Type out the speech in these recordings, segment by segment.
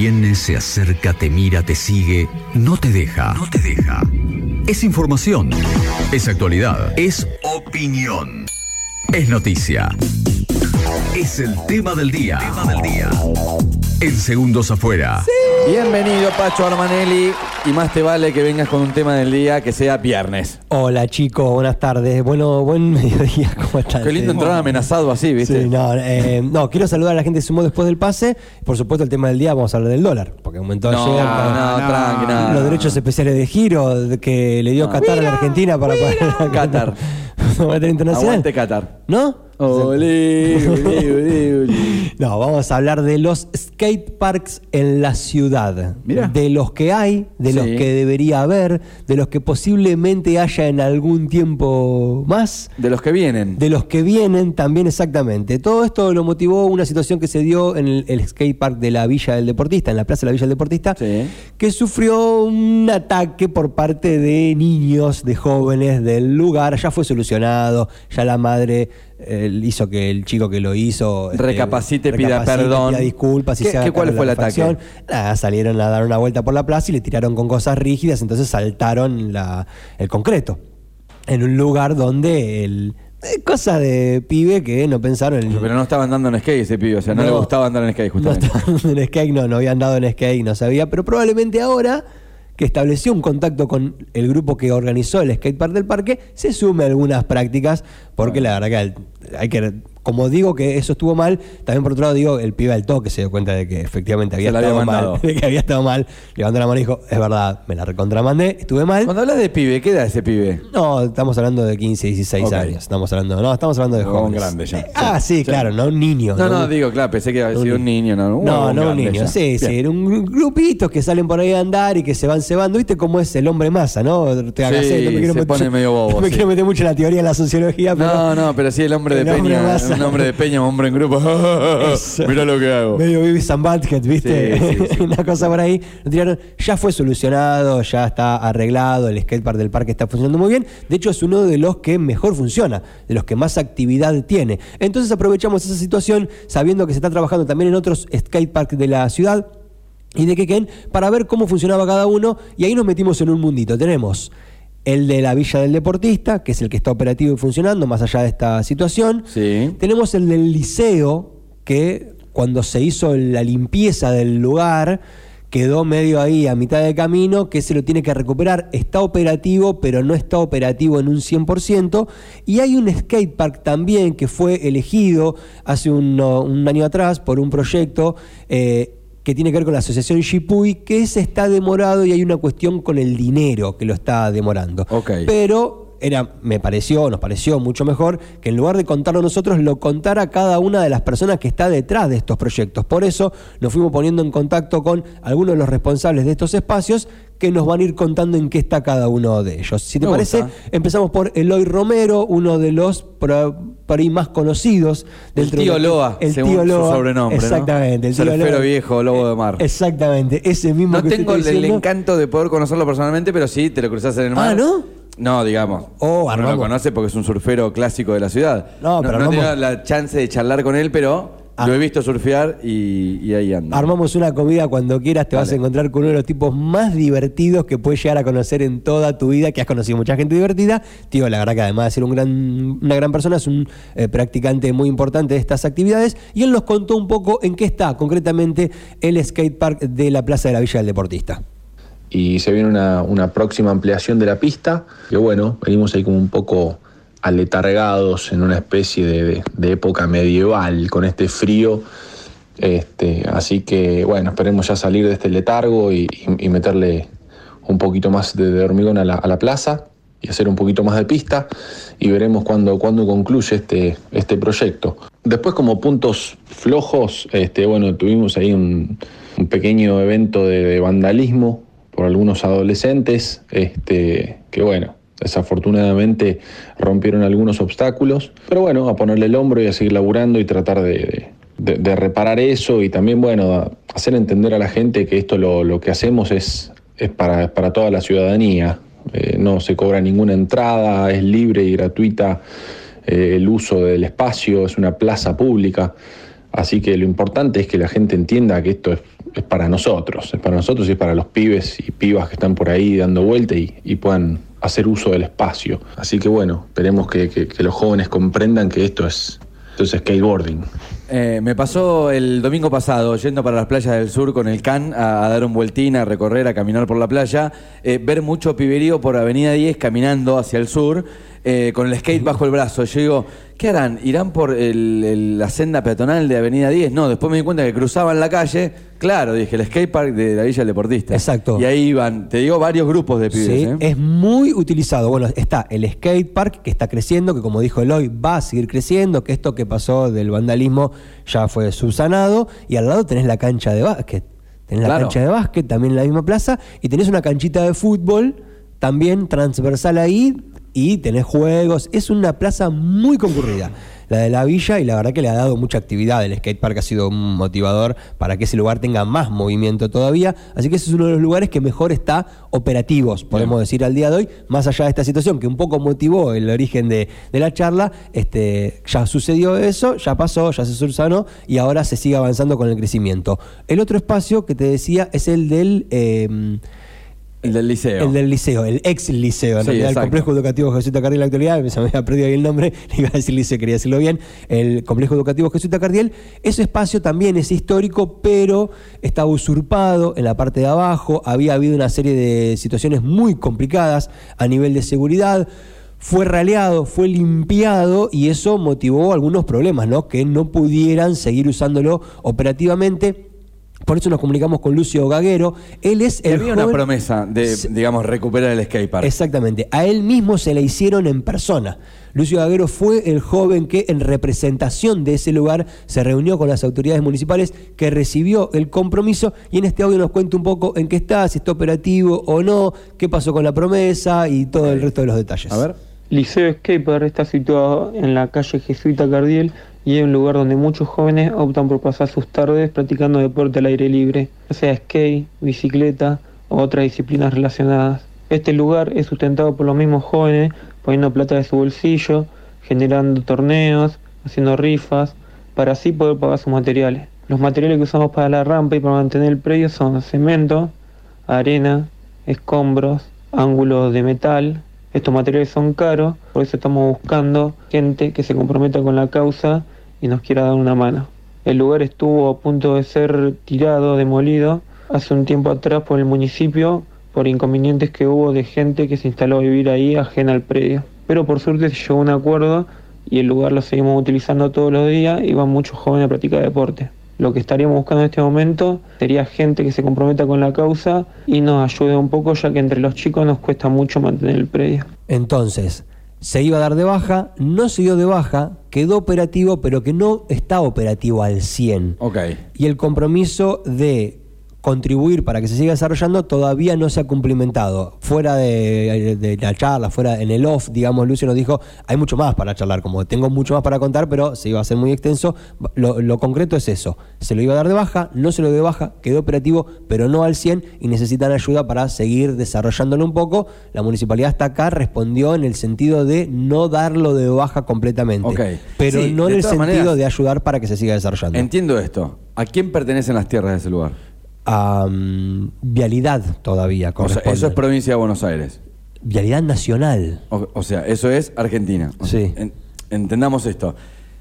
Viene, se acerca, te mira, te sigue, no te deja. No te deja. Es información. Es actualidad. Es opinión. Es noticia. Es el tema del día. Tema del día. En segundos afuera. Bienvenido Pacho Armanelli y más te vale que vengas con un tema del día que sea viernes. Hola chicos, buenas tardes. Bueno, buen mediodía, ¿cómo están? Qué lindo entrar amenazado así, ¿viste? Sí, no, eh, no, quiero saludar a la gente que sumó después del pase. Por supuesto, el tema del día vamos a hablar del dólar, porque aumentó No, ayer. no, tranqui, no. Los derechos especiales de giro que le dio Qatar a la Argentina para pagar Qatar. internacional. Aguante Qatar. ¿No? Olé, olé, olé, olé. No, vamos a hablar de los skate parks en la ciudad. Mirá. De los que hay, de los que debería haber, de los que posiblemente haya en algún tiempo más. De los que vienen. De los que vienen también exactamente. Todo esto lo motivó una situación que se dio en el, el skate park de la Villa del Deportista, en la Plaza de la Villa del Deportista, Sí. que sufrió un ataque por parte de niños, de jóvenes del lugar. Ya fue solucionado, ya la madre hizo que el chico que lo hizo este, Recapacite, pida recapacite, perdón. pida disculpas y ¿Qué- se cuál fue la el ataque? Nada, salieron a dar una vuelta por la plaza y le tiraron con cosas rígidas, entonces saltaron la- el concreto. En un lugar donde el. eh, cosa de pibe que no pensaron en. Pero no estaba andando en skate ese pibe, o sea, no, le gustaba andar en skate No justamente. estaban en skate, no, no habían dado en skate, no sabía, pero probablemente ahora que estableció un contacto con el grupo que organizó el skate park del parque, se sume a algunas prácticas, porque la verdad que hay que, como digo que eso estuvo mal, también por otro lado digo, el pibe al toque se dio cuenta de que efectivamente había había estado mandado. mal, de que había estado mal, levantó la mano y dijo, es verdad, me la recontramandé, estuve mal. Cuando hablas de pibe, ¿qué edad ese pibe? No, estamos hablando de 15, 16 Ok. años. Estamos hablando, no, estamos hablando de Un jóvenes. grande ya. Ah, sí, claro, no un niño. No, no, un- digo, claro, pensé que había un sido un niño, no. no, un no un grande niño, ya. sí, sí, Bien. era un gru- grupitos que salen por ahí a andar y que se van cebando. ¿Viste cómo es el hombre masa, no? Te Sí, esto, me quiero se meter- pone medio bobo, No me sí. quiero meter mucho en la teoría de la sociología, pero. No, no, pero sí, el hombre de El hombre masa. Un hombre de Peña, hombre en grupo. Mira lo que hago. Medio Beavis and Butthead, ¿viste? Sí, sí, sí. Una cosa por ahí. Lo tiraron. Ya fue solucionado, ya está arreglado. El skatepark del parque está funcionando muy bien. De hecho, es uno de los que mejor funciona, de los que más actividad tiene. Entonces aprovechamos esa situación, sabiendo que se está trabajando también en otros skateparks de la ciudad y de Quequén, para ver cómo funcionaba cada uno. Y ahí nos metimos en un mundito. Tenemos. El de la Villa del Deportista, que es el que está operativo y funcionando más allá de esta situación. Sí. Tenemos el del liceo, que cuando se hizo la limpieza del lugar, quedó medio ahí a mitad de camino, que se lo tiene que recuperar. Está operativo, pero no está operativo en un 100%. Y hay un skatepark también que fue elegido hace un, un año atrás por un proyecto. eh, que tiene que ver con la asociación Shipuy, que ese está demorado y hay una cuestión con el dinero que lo está demorando. Ok. Pero era, me pareció, nos pareció mucho mejor que en lugar de contarlo nosotros, lo contara cada una de las personas que está detrás de estos proyectos. Por eso nos fuimos poniendo en contacto con algunos de los responsables de estos espacios que nos van a ir contando en qué está cada uno de ellos. Si te Me parece, gusta. empezamos por Eloy Romero, uno de los por, ahí más conocidos. El dentro tío de- Loa, el según tío su Loa. sobrenombre, ¿no? Exactamente. el tío Surfero Loa. viejo, lobo de mar. Exactamente, ese mismo No que tengo el, el diciendo. encanto de poder conocerlo personalmente, pero sí te lo cruzás en el mar. Ah, ¿no? No, digamos. Oh, no lo conoce porque es un surfero clásico de la ciudad. No, pero no, armamos- tenido la chance de charlar con él, pero Ah. lo he visto surfear y, y ahí anda. Armamos una comida cuando quieras, te vas a encontrar con uno de los tipos más divertidos que puedes llegar a conocer en toda tu vida, que has conocido mucha gente divertida. Tío, la verdad que además de ser un gran, una gran persona, es un eh, practicante muy importante de estas actividades. Y él nos contó un poco en qué está concretamente el skatepark de la Plaza de la Villa del Deportista. Y se viene una, una próxima ampliación de la pista, que bueno, venimos ahí como un poco aletargados en una especie de, de- época medieval con este frío. Este, así que bueno, esperemos ya salir de este letargo y, meterle un poquito más de, hormigón a la, a la plaza y hacer un poquito más de pista y veremos cuándo, cuándo concluye este, este proyecto. Después como puntos flojos, este, bueno, tuvimos ahí un, pequeño evento de vandalismo por algunos adolescentes, este, que bueno, desafortunadamente rompieron algunos obstáculos, pero bueno, a ponerle el hombro y a seguir laburando y tratar de, reparar eso y también, bueno, hacer entender a la gente que esto lo, que hacemos es, para toda la ciudadanía. Eh, no se cobra ninguna entrada, es libre y gratuita eh, el uso del espacio, es una plaza pública. Así que lo importante es que la gente entienda que esto es, es para nosotros, es para nosotros y es para los pibes y pibas que están por ahí dando vuelta y, y puedan hacer uso del espacio. Así que bueno, esperemos que, que- los jóvenes comprendan que esto es, esto es skateboarding. Eh, me pasó el domingo pasado yendo para las playas del sur con el can a, a dar un vueltín, a recorrer, a caminar por la playa, eh, ver mucho piberío por Avenida 10 caminando hacia el sur eh, con el skate bajo el brazo. Yo digo, ¿qué harán? ¿Irán por el- el- la senda peatonal de Avenida 10? No, después me di cuenta que cruzaban la calle. Claro, dije, el skatepark de la Villa del Deportista. Exacto. Y ahí iban, te digo, varios grupos de pibes. Sí, ¿eh? es muy utilizado. Bueno, está el skate park que está creciendo, que como dijo Eloy, va a seguir creciendo, que esto que pasó del vandalismo ya fue subsanado, y al lado tenés la cancha de básquet. Tenés la cancha de básquet también en la misma plaza, y tenés una canchita de fútbol también transversal ahí, y tenés juegos. Es una plaza muy concurrida. La de la villa, y la verdad que le ha dado mucha actividad. El skatepark ha sido un motivador para que ese lugar tenga más movimiento todavía. Así que ese es uno de los lugares que mejor está operativos, podemos decir al día de hoy, más allá de esta situación que un poco motivó el origen de, de la charla, este, ya sucedió eso, ya pasó, ya se subsanó y ahora se sigue avanzando con el crecimiento. El otro espacio que te decía es el del... eh, El del liceo. el del liceo, el ex liceo, en Sí, realidad exacto. el complejo educativo Jesuita Cardiel en la actualidad, se me había perdido ahí el nombre, le iba a decir liceo, quería decirlo bien, el complejo educativo Jesuita Cardiel, ese espacio también es histórico, pero estaba usurpado en la parte de abajo, había habido una serie de situaciones muy complicadas a nivel de seguridad, fue raleado, fue limpiado y eso motivó algunos problemas, ¿no? Que no pudieran seguir usándolo operativamente. Por eso nos comunicamos con Lucio Gaguero. Él es el había una joven- promesa de, digamos, recuperar el skatepark. Exactamente. A él mismo se le hicieron en persona. Lucio Gaguero fue el joven que en representación de ese lugar se reunió con las autoridades municipales, que recibió el compromiso y en este audio nos cuenta un poco en qué está, si está operativo o no, qué pasó con la promesa y todo el resto de los detalles. A ver. Liceo Skater está situado en la calle Jesuita Cardiel y es un lugar donde muchos jóvenes optan por pasar sus tardes practicando deporte al aire libre, ya sea skate, bicicleta o otras disciplinas relacionadas. Este lugar es sustentado por los mismos jóvenes poniendo plata de su bolsillo, generando torneos, haciendo rifas, para así poder pagar sus materiales. Los materiales que usamos para la rampa y para mantener el predio son cemento, arena, escombros, ángulos de metal. Estos materiales son caros, por eso estamos buscando gente que se comprometa con la causa y nos quiera dar una mano. El lugar estuvo a punto de ser tirado, demolido, hace un tiempo atrás por el municipio por inconvenientes que hubo de gente que se instaló a vivir ahí ajena al predio. Pero por suerte se llegó a un acuerdo y el lugar lo seguimos utilizando todos los días y van muchos jóvenes a practicar deporte. Lo que estaríamos buscando en este momento sería gente que se comprometa con la causa y nos ayude un poco ya que entre los chicos nos cuesta mucho mantener el predio. Entonces, se iba a dar de baja, no se dio de baja, quedó operativo, pero que no está operativo al 100. Ok. y el compromiso de contribuir para que se siga desarrollando todavía no se ha cumplimentado. Fuera de, de la charla, fuera en el off, digamos, Lucio nos dijo, hay mucho más para charlar, como tengo mucho más para contar, pero se iba a ser muy extenso. Lo, lo concreto es eso, se lo iba a dar de baja, no se lo dio de baja, quedó operativo, pero no al 100 y necesitan ayuda para seguir desarrollándolo un poco. La municipalidad hasta acá respondió en el sentido de no darlo de baja completamente, pero Sí, no en el sentido maneras- de ayudar para que se siga desarrollando. Entiendo esto. ¿A quién pertenecen las tierras de ese lugar? A mm, vialidad todavía. O sea, corresponden. eso es provincia de Buenos Aires. vialidad nacional. O, o sea, eso es Argentina. O sea, Sí. en- entendamos esto.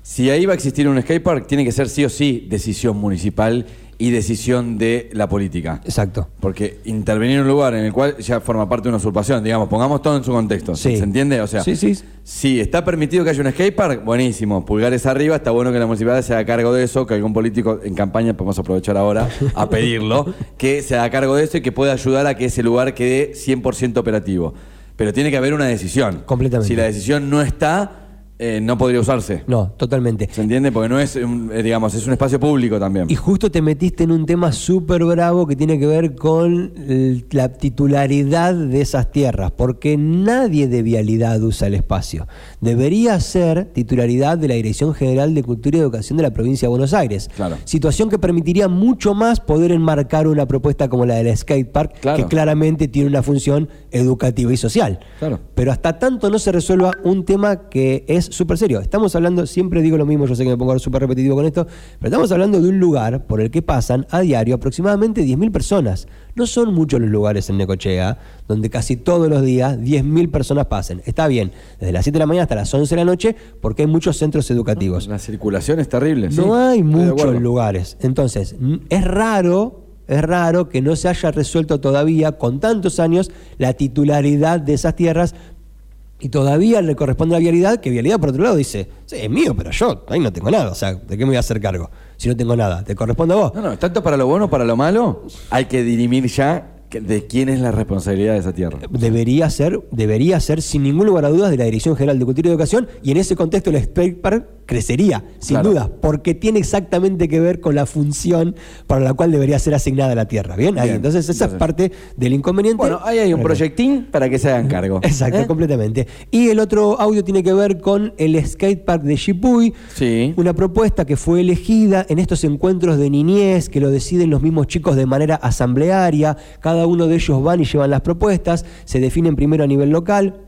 Si ahí va a existir un skatepark, tiene que ser sí o sí decisión municipal y decisión de la política. Exacto. Porque intervenir en un lugar en el cual ya forma parte de una usurpación, digamos, pongamos todo en su contexto. Sí. ¿Se entiende? O sea, Sí, sí. si está permitido que haya un skatepark, buenísimo. Pulgares arriba, está bueno que la municipalidad se haga cargo de eso, que algún político en campaña, podemos aprovechar ahora a pedirlo, que se haga cargo de eso y que pueda ayudar a que ese lugar quede 100% operativo. Pero tiene que haber una decisión. Completamente. Si la decisión no está, eh, no podría usarse. No, totalmente. ¿Se entiende? Porque no es, un- eh, digamos, es un espacio público también. Y justo te metiste en un tema súper bravo que tiene que ver con la titularidad de esas tierras, porque nadie de vialidad usa el espacio. Debería ser titularidad de la Dirección General de Cultura y Educación de la Provincia de Buenos Aires. Claro. Situación que permitiría mucho más poder enmarcar una propuesta como la del skate park, Claro. que claramente tiene una función educativa y social. Claro. Pero hasta tanto no se resuelva un tema que es es súper serio. Estamos hablando, siempre digo lo mismo, yo sé que me pongo súper repetitivo con esto, pero estamos hablando de un lugar por el que pasan a diario aproximadamente 10.000 personas. No son muchos los lugares en Necochea donde casi todos los días 10.000 personas pasen. Está bien, desde las 7 de la mañana hasta las 11 de la noche, porque hay muchos centros educativos. La circulación es terrible. sí. No hay muchos lugares. Entonces, es raro, es raro que no se haya resuelto todavía, con tantos años, la titularidad de esas tierras. Y todavía le corresponde a Vialidad, que Vialidad, por otro lado, dice: Sí, es mío, pero yo ahí no tengo nada. O sea, ¿de qué me voy a hacer cargo? Si no tengo nada, ¿te corresponde a vos? No, no, tanto para lo bueno para lo malo, hay que dirimir ya de quién es la responsabilidad de esa tierra. Debería ser, debería ser, sin ningún lugar a dudas, de la Dirección General de Cultura y Educación, y en ese contexto el Skate Park crecería, sin Claro. duda, porque tiene exactamente que ver con la función para la cual debería ser asignada la tierra. Bien, ahí. Entonces, esa es parte del inconveniente. Bueno, ahí hay un Pero- proyectín para que se hagan cargo. Exacto, ¿Eh? completamente. Y el otro audio tiene que ver con el skatepark de Shipuy, Sí. una propuesta que fue elegida en estos encuentros de niñez que lo deciden los mismos chicos de manera asamblearia, cada uno de ellos van y llevan las propuestas, se definen primero a nivel local.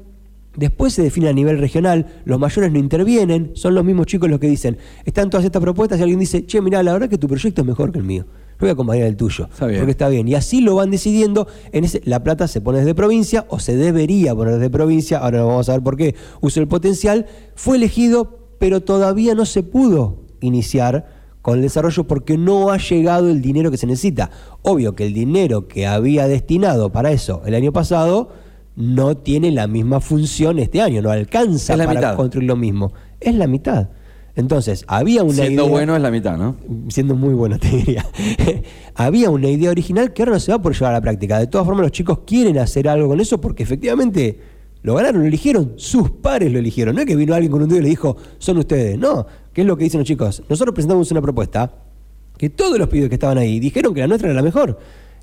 Después se define a nivel regional, los mayores no intervienen, son los mismos chicos los que dicen, están todas estas propuestas y alguien dice, che, mirá, la verdad que tu proyecto es mejor que el mío. Yo voy a acompañar el tuyo. Está. Porque está bien. Y así lo van decidiendo. En ese, la plata se pone desde provincia o se debería poner desde provincia. Ahora vamos a ver por qué. Uso el potencial. Fue elegido, pero todavía no se pudo iniciar con el desarrollo porque no ha llegado el dinero que se necesita. Obvio que el dinero que había destinado para eso el año pasado no tiene la misma función este año, no alcanza para mitad. construir lo mismo. Es la mitad. Entonces, había una Siendo idea bueno es la mitad, ¿no? siendo muy bueno, te diría. Había una idea original que ahora no se va a poder llevar a la práctica. De todas formas, los chicos quieren hacer algo con eso porque efectivamente lo ganaron, lo eligieron, sus pares lo eligieron. No es que vino alguien con un dedo y le dijo, son ustedes. No, ¿qué es lo que dicen los chicos? Nosotros presentamos una propuesta que todos los pibes que estaban ahí dijeron que la nuestra era la mejor.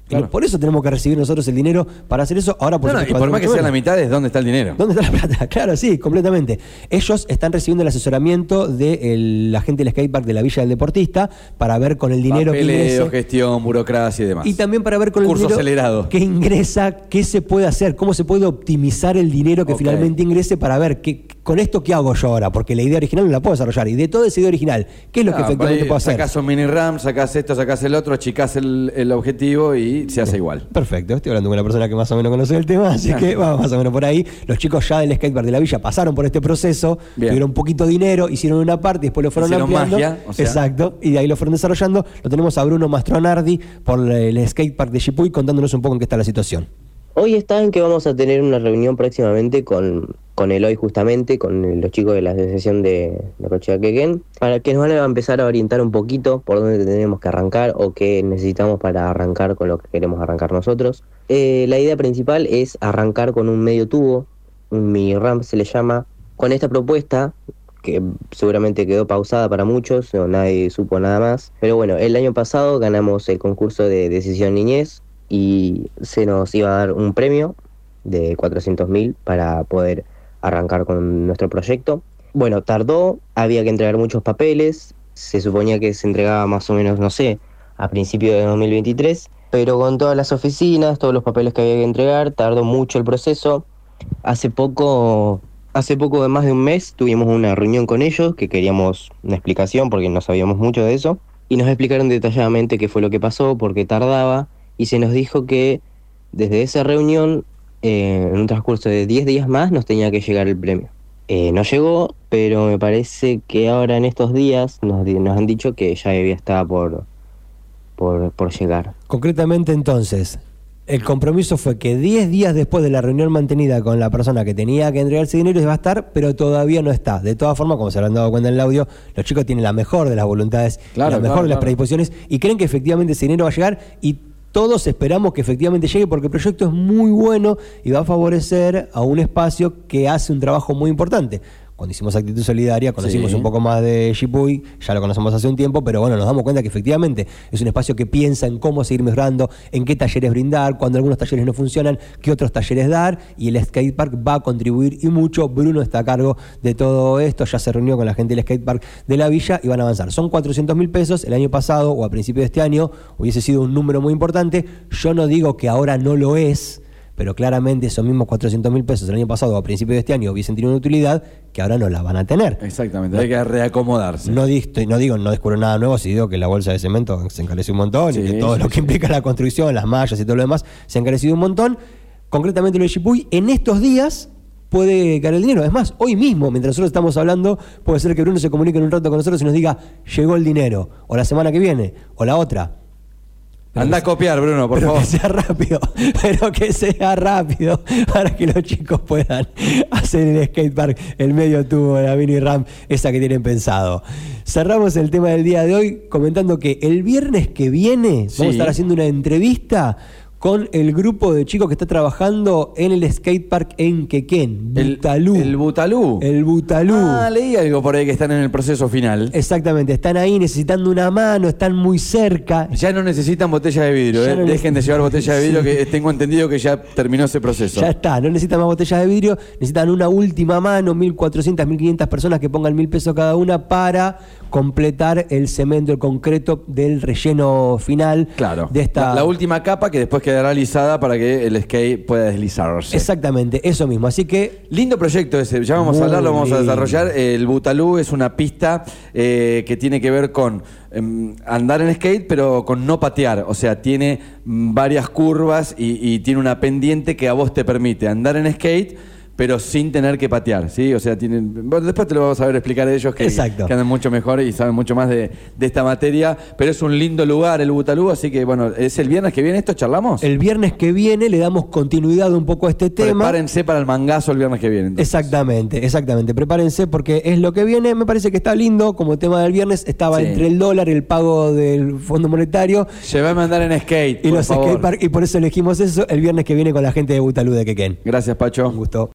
Claro. Por eso tenemos que recibir nosotros el dinero para hacer eso. Ahora, por No, no, y por más que sea la mitad, es dónde está el dinero. ¿Dónde está la plata? Claro, sí, completamente. Ellos están recibiendo el asesoramiento de el- la gente del skatepark de la Villa del Deportista para ver con el dinero que ingrese. gestión, burocracia y demás. Y también para ver con el dinero acelerado. que ingresa, qué se puede hacer, cómo se puede optimizar el dinero que finalmente ingrese para ver qué, con esto qué hago yo ahora, porque la idea original no la puedo desarrollar. Y de toda esa idea original, ¿qué es lo que Ah, por efectivamente ahí puedo hacer? Sacás un mini RAM, sacás esto, sacás el otro, achicás el, el objetivo y se hace igual. Perfecto, estoy hablando con una persona que más o menos conoce el tema, así que vamos más o menos por ahí. Los chicos ya del skatepark de la villa pasaron por este proceso, Bien. tuvieron un poquito de dinero, hicieron una parte y después lo fueron Hicieron ampliando. magia, o sea. Exacto, y de ahí lo fueron desarrollando. Lo tenemos a Bruno Mastronardi por el skatepark de Chipuy contándonos un poco en qué está la situación. Hoy está en que vamos a tener una reunión próximamente con, con Eloy justamente, con los chicos de la asociación de, de Cochea Quequén, para que nos van a empezar a orientar un poquito por dónde tenemos que arrancar o qué necesitamos para arrancar con lo que queremos arrancar nosotros. Eh, la idea principal es arrancar con un medio tubo, un mini ramp se le llama, con esta propuesta que seguramente quedó pausada para muchos, o nadie supo nada más. Pero bueno, el año pasado ganamos el concurso de Decisión Niñez y se nos iba a dar un premio de 400 mil para poder arrancar con nuestro proyecto. Bueno, tardó, había que entregar muchos papeles, se suponía que se entregaba más o menos, no sé, a principios de 2023, pero con todas las oficinas, todos los papeles que había que entregar, tardó mucho el proceso. Hace poco, hace poco de más de un mes, tuvimos una reunión con ellos que queríamos una explicación porque no sabíamos mucho de eso y nos explicaron detalladamente qué fue lo que pasó, por qué tardaba y se nos dijo que desde esa reunión, eh, en un transcurso de 10 días más, nos tenía que llegar el premio. Eh, no llegó, pero me parece que ahora en estos días nos, han dicho que ya debía estar por, por, por llegar. Concretamente entonces, el compromiso fue que 10 días después de la reunión mantenida con la persona que tenía que entregarse dinero va a estar, pero todavía no está. De todas formas, como se habrán dado cuenta en el audio, los chicos tienen la mejor de las voluntades, Claro, la mejor claro, de las claro. predisposiciones y creen que efectivamente ese dinero va a llegar y todos esperamos que efectivamente llegue porque el proyecto es muy bueno y va a favorecer a un espacio que hace un trabajo muy importante. Cuando hicimos Actitud Solidaria, conocimos Sí. un poco más de Shipuy, ya lo conocemos hace un tiempo, pero bueno, nos damos cuenta que efectivamente es un espacio que piensa en cómo seguir mejorando, en qué talleres brindar, cuando algunos talleres no funcionan, qué otros talleres dar, y el skatepark va a contribuir y mucho. Bruno está a cargo de todo esto, ya se reunió con la gente del skatepark de la villa y van a avanzar. Son 400 mil pesos, el año pasado o a principio de este año hubiese sido un número muy importante. Yo no digo que ahora no lo es, pero claramente esos mismos 400 mil pesos el año pasado o a principios de este año hubiesen tenido una utilidad que ahora no la van a tener. Exactamente, hay que reacomodarse. No, no digo, no descubro nada nuevo si digo que la bolsa de cemento se encareció un montón Sí, y que todo sí, lo que sí. implica la construcción, las mallas y todo lo demás se ha encarecido un montón. Concretamente lo de Chipuy, en estos días puede caer el dinero. Es más, hoy mismo, mientras nosotros estamos hablando, puede ser que Bruno se comunique en un rato con nosotros y nos diga, llegó el dinero, o la semana que viene, o la otra. Anda a copiar, Bruno, por pero favor. que sea rápido, pero que sea rápido para que los chicos puedan hacer el skatepark, el medio tubo, la mini ramp, esa que tienen pensado. Cerramos el tema del día de hoy comentando que el viernes que viene Sí. vamos a estar haciendo una entrevista con el grupo de chicos que está trabajando en el skatepark en Quequén, El- Butalú. el Butalú. El Butalú. Ah, leí algo por ahí que están en el proceso final. Exactamente, están ahí necesitando una mano, están muy cerca. Ya no necesitan botella de vidrio, ¿eh? no dejen de llevar botella de vidrio, Sí. que tengo entendido que ya terminó ese proceso. Ya está, no necesitan más botellas de vidrio, necesitan una última mano, 1.400, 1.500 personas que pongan mil pesos cada una para completar el cemento, el concreto del relleno final Claro. de esta... la, la última capa que después quedará para que el skate pueda deslizarse. Exactamente, eso mismo. Así que Lindo proyecto ese, ya vamos a hablar, lo vamos a desarrollar. El Butalú es una pista eh, que tiene que ver con em, andar en skate, pero con no patear. O sea, tiene mm, varias curvas y, y tiene una pendiente que a vos te permite andar en skate, pero sin tener que patear. ¿sí? O sea, tienen, bueno, después te lo vamos a ver explicar ellos que, Exacto. que andan mucho mejor y saben mucho más de, de esta materia. Pero es un lindo lugar el Butalú, así que bueno, ¿es el viernes que viene esto? ¿Charlamos? el viernes que viene le damos continuidad un poco a este tema. Prepárense para el mangazo el viernes que viene. entonces. Exactamente, exactamente. Prepárense porque es lo que viene. Me parece que está lindo. Como tema del viernes, estaba Sí. entre el dólar, el pago del Fondo Monetario Llévame a andar en skate. y por los favor. skatepark. Y por eso elegimos eso el viernes que viene con la gente de Butalú de Quequén. Gracias, Pacho. Un gusto.